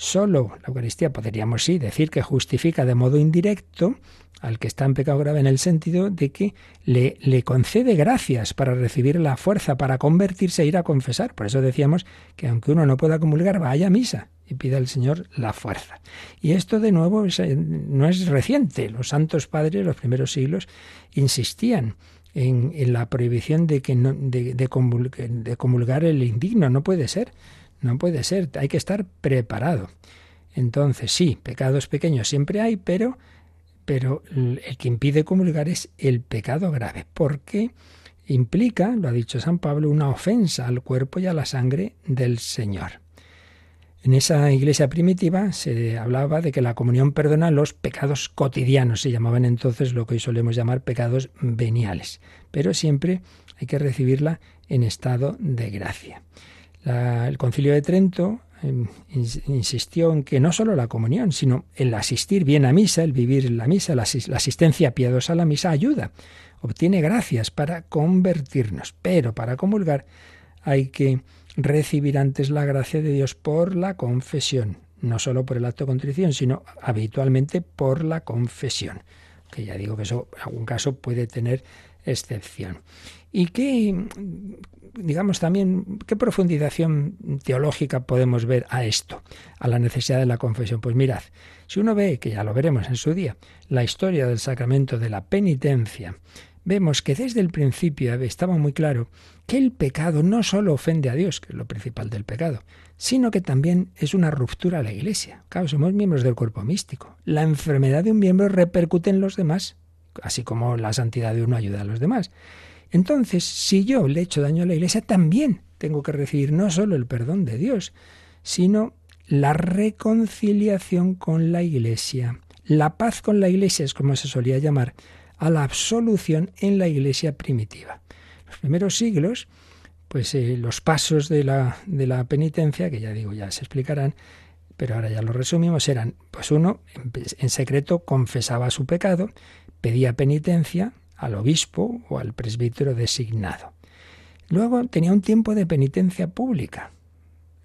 Solo la Eucaristía podríamos sí decir que justifica de modo indirecto al que está en pecado grave en el sentido de que le, le concede gracias para recibir la fuerza, para convertirse e ir a confesar. Por eso decíamos que aunque uno no pueda comulgar, vaya a misa y pida al Señor la fuerza. Y esto de nuevo eh, no es reciente. Los santos padres, los primeros siglos, insistían en, la prohibición de, que no, de, de comulgar el indigno. No puede ser, no puede ser. Hay que estar preparado. Entonces, sí, pecados pequeños siempre hay, pero pero el que impide comulgar es el pecado grave, porque implica, lo ha dicho San Pablo, una ofensa al cuerpo y a la sangre del Señor. En esa iglesia primitiva se hablaba de que la comunión perdona los pecados cotidianos, se llamaban entonces lo que hoy solemos llamar pecados veniales, pero siempre hay que recibirla en estado de gracia. El concilio de Trento Em, insistió en que no solo la comunión, sino el asistir bien a misa, el vivir la misa, la, asistencia piadosa a la misa ayuda, obtiene gracias para convertirnos, pero para comulgar hay que recibir antes la gracia de Dios por la confesión, no solo por el acto de contrición, sino habitualmente por la confesión. Que ya digo que eso en algún caso puede tener excepción. ¿Y qué, digamos también, qué profundización teológica podemos ver a esto, a la necesidad de la confesión? Pues mirad, si uno ve, que ya lo veremos en su día, la historia del sacramento de la penitencia, vemos que desde el principio estaba muy claro que el pecado no solo ofende a Dios, que es lo principal del pecado, sino que también es una ruptura a la Iglesia. Claro, somos miembros del cuerpo místico. La enfermedad de un miembro repercute en los demás, así como la santidad de uno ayuda a los demás. Entonces, si yo le echo daño a la Iglesia, también tengo que recibir no solo el perdón de Dios, sino la reconciliación con la Iglesia. La paz con la Iglesia es como se solía llamar a la absolución en la Iglesia primitiva. Los primeros siglos, pues eh, los pasos de la, de la penitencia, que ya digo, ya se explicarán, pero ahora ya lo resumimos, eran, pues uno, en secreto confesaba su pecado, pedía penitencia al obispo o al presbítero designado. Luego tenía un tiempo de penitencia pública,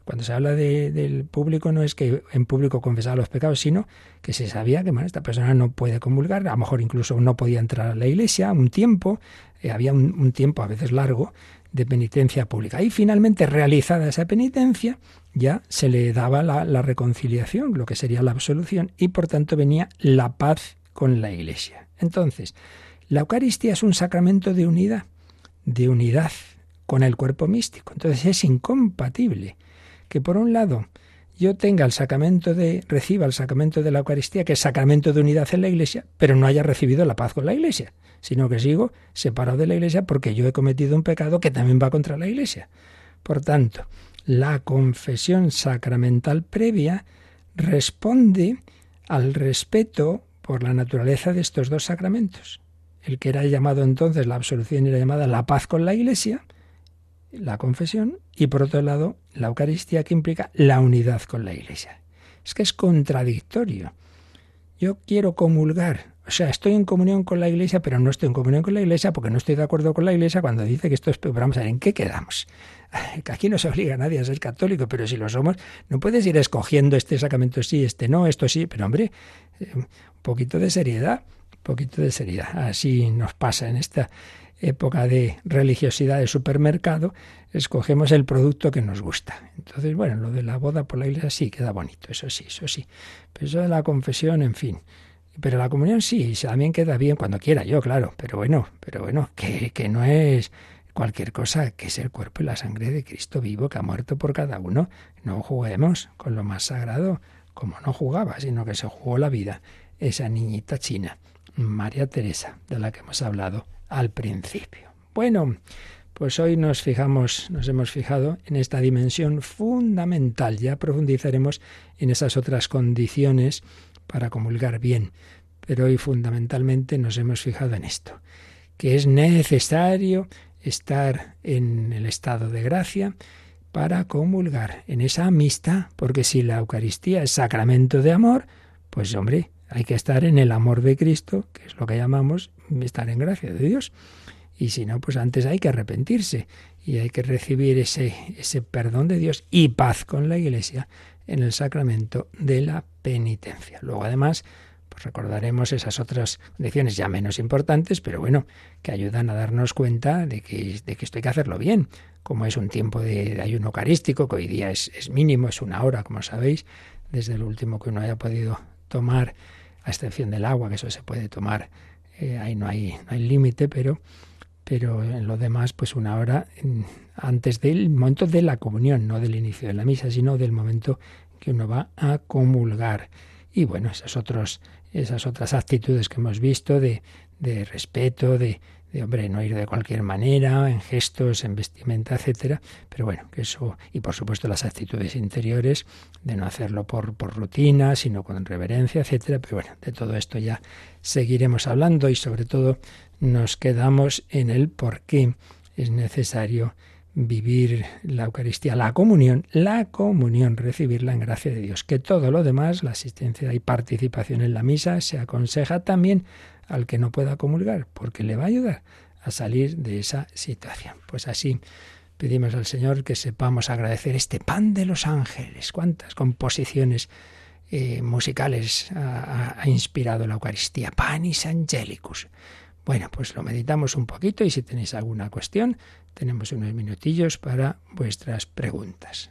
cuando se habla del público no es que en público confesaba los pecados, sino que se sabía que esta persona no puede comulgar, a lo mejor incluso no podía entrar a la iglesia un tiempo, eh, había un, tiempo a veces largo de penitencia pública. Y finalmente, realizada esa penitencia, ya se le daba la reconciliación, lo que sería la absolución, y por tanto venía la paz con la iglesia. Entonces, la Eucaristía es un sacramento de unidad, de unidad con el cuerpo místico. Entonces es incompatible que por un lado yo tenga el sacramento de, reciba el sacramento de la Eucaristía, que es sacramento de unidad en la Iglesia, pero no haya recibido la paz con la Iglesia, sino que sigo separado de la Iglesia porque yo he cometido un pecado que también va contra la Iglesia. Por tanto, la confesión sacramental previa responde al respeto por la naturaleza de estos dos sacramentos. El que era llamado entonces la absolución era llamada la paz con la Iglesia, la confesión, y por otro lado la Eucaristía que implica la unidad con la Iglesia. Es que es contradictorio. Yo quiero comulgar, o sea, estoy en comunión con la Iglesia, pero no estoy en comunión con la Iglesia porque no estoy de acuerdo con la Iglesia cuando dice que esto es... Pero vamos a ver, ¿en qué quedamos? *laughs* Aquí no se obliga a nadie a ser católico, pero si lo somos, no puedes ir escogiendo este sacramento sí, este no, esto sí, pero hombre, eh, un poquito de seriedad, poquito de seriedad. Así nos pasa en esta época de religiosidad de supermercado, escogemos el producto que nos gusta. Entonces, bueno, lo de la boda por la iglesia sí queda bonito, eso sí, eso sí. Pero eso de la confesión, en fin. Pero la comunión sí, también queda bien cuando quiera yo, claro. Pero bueno, pero bueno, que, que no es cualquier cosa, que es el cuerpo y la sangre de Cristo vivo que ha muerto por cada uno. No juguemos con lo más sagrado como no jugaba, sino que se jugó la vida esa niñita china, María Teresa, de la que hemos hablado al principio. Bueno, pues hoy nos fijamos, nos hemos fijado en esta dimensión fundamental. Ya profundizaremos en esas otras condiciones para comulgar bien. Pero hoy fundamentalmente nos hemos fijado en esto, que es necesario estar en el estado de gracia para comulgar, en esa amistad, porque si la Eucaristía es sacramento de amor, pues hombre, hay que estar en el amor de Cristo, que es lo que llamamos estar en gracia de Dios. Y si no, pues antes hay que arrepentirse y hay que recibir ese, ese perdón de Dios y paz con la Iglesia en el sacramento de la penitencia. Luego, además, pues recordaremos esas otras condiciones ya menos importantes, pero bueno, que ayudan a darnos cuenta de que, de que esto hay que hacerlo bien, como es un tiempo de, ayuno eucarístico, que hoy día es, es mínimo, es una hora, como sabéis, desde el último que uno haya podido tomar, a excepción del agua, que eso se puede tomar, eh, ahí no hay, no hay límite, pero, pero en lo demás, pues una hora antes del momento de la comunión, no del inicio de la misa, sino del momento que uno va a comulgar. Y bueno, esas, otros, esas otras actitudes que hemos visto de, de respeto, de, de hombre, no ir de cualquier manera, en gestos, en vestimenta, etcétera, pero bueno, que eso, y por supuesto las actitudes interiores, de no hacerlo por, por rutina, sino con reverencia, etcétera, pero bueno, de todo esto ya seguiremos hablando y sobre todo nos quedamos en el por qué es necesario vivir la Eucaristía, la comunión, la comunión, recibirla en gracia de Dios. Que todo lo demás, la asistencia y participación en la misa, se aconseja también al que no pueda comulgar, porque le va a ayudar a salir de esa situación. Pues así Pedimos al Señor que sepamos agradecer este pan de los ángeles. Cuántas composiciones eh, musicales ha, ha, inspirado la Eucaristía. Panis Angelicus. Bueno, pues lo meditamos un poquito y si tenéis alguna cuestión, tenemos unos minutillos para vuestras preguntas.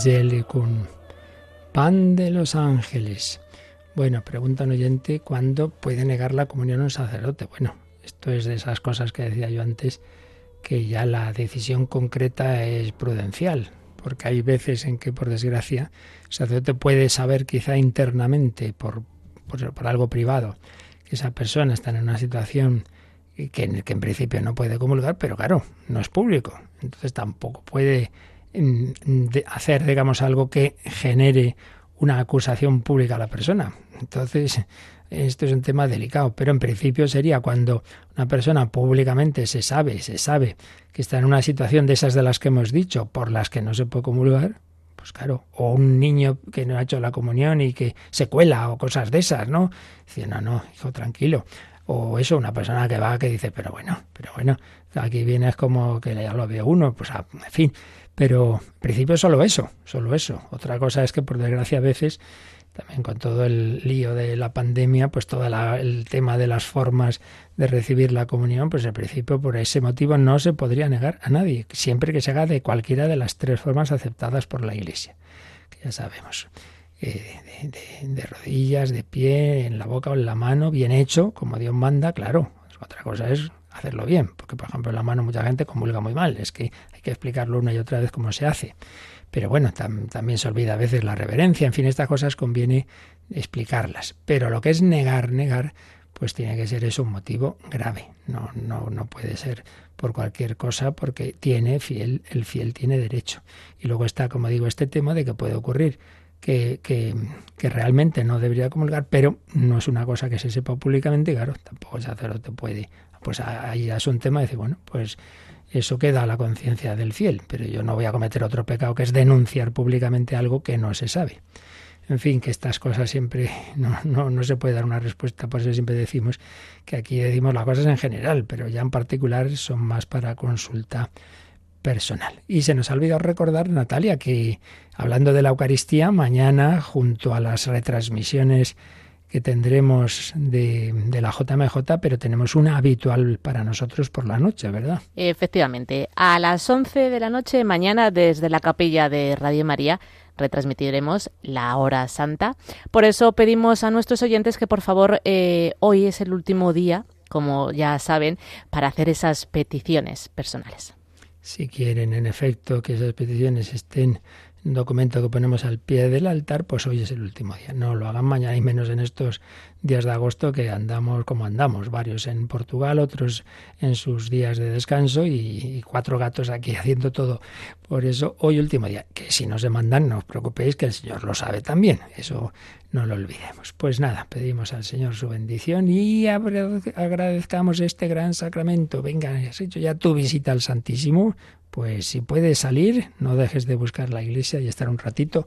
Angelicum, pan de los ángeles. Bueno, pregunta un oyente, ¿cuándo puede negar la comunión un sacerdote? Bueno, esto es de esas cosas que decía yo antes, que ya la decisión concreta es prudencial, porque hay veces en que, por desgracia, el sacerdote puede saber quizá internamente, por, por, algo privado, que esa persona está en una situación que, que en principio no puede comulgar, pero claro, no es público, entonces tampoco puede de hacer, digamos, algo que genere una acusación pública a la persona. Entonces, esto es un tema delicado, pero en principio sería cuando una persona públicamente se sabe, se sabe que está en una situación de esas de las que hemos dicho, por las que no se puede comulgar, pues claro, o un niño que no ha hecho la comunión y que se cuela o cosas de esas, ¿no? Dice, no, no, hijo, tranquilo. O eso, una persona que va que dice, pero bueno, pero bueno, aquí vienes como que ya lo ve uno, pues ah, en fin. Pero en principio solo eso, solo eso. Otra cosa es que por desgracia a veces también con todo el lío de la pandemia, pues todo el tema de las formas de recibir la comunión, pues al principio por ese motivo no se podría negar a nadie, siempre que se haga de cualquiera de las tres formas aceptadas por la Iglesia, que ya sabemos. Eh, de, rodillas, de pie, en la boca o en la mano, bien hecho, como Dios manda, claro. Otra cosa es hacerlo bien, porque por ejemplo en la mano mucha gente comulga muy mal, es que que explicarlo una y otra vez cómo se hace. Pero bueno, también se olvida a veces la reverencia, en fin, estas cosas conviene explicarlas. Pero lo que es negar, negar, pues tiene que ser eso un motivo grave. No, no, no puede ser por cualquier cosa porque tiene fiel, el fiel tiene derecho. Y luego está, como digo, este tema de que puede ocurrir que, que, que, realmente no debería comulgar, pero no es una cosa que se sepa públicamente, claro, tampoco el sacerdote puede. Pues ahí es un tema de decir, bueno, pues eso queda a la conciencia del fiel, pero yo no voy a cometer otro pecado que es denunciar públicamente algo que no se sabe. En fin, que estas cosas siempre *laughs* no, no, no se puede dar una respuesta, por eso siempre decimos que aquí decimos las cosas en general, pero ya en particular son más para consulta personal. Y se nos ha olvidado recordar, Natalia, que hablando de la Eucaristía, mañana, junto a las retransmisiones que tendremos de, de, la JMJ, pero tenemos una habitual para nosotros por la noche, ¿verdad? Efectivamente. A las 11 de la noche, mañana, desde la capilla de Radio María, retransmitiremos la hora santa. Por eso pedimos a nuestros oyentes que, por favor, eh, hoy es el último día, como ya saben, para hacer esas peticiones personales. Si quieren, en efecto, que esas peticiones estén un documento que ponemos al pie del altar, pues hoy es el último día. No lo hagan mañana y menos en estos días de agosto que andamos como andamos, varios en Portugal, otros en sus días de descanso y, cuatro gatos aquí *laughs* haciendo todo. Por eso hoy último día, que si no se mandan, no os preocupéis que el Señor lo sabe también, eso no lo olvidemos. Pues nada, pedimos al Señor su bendición y agradezcamos este gran sacramento. Venga, has hecho ya tu visita al Santísimo, pues si puedes salir, no dejes de buscar la iglesia y estar un ratito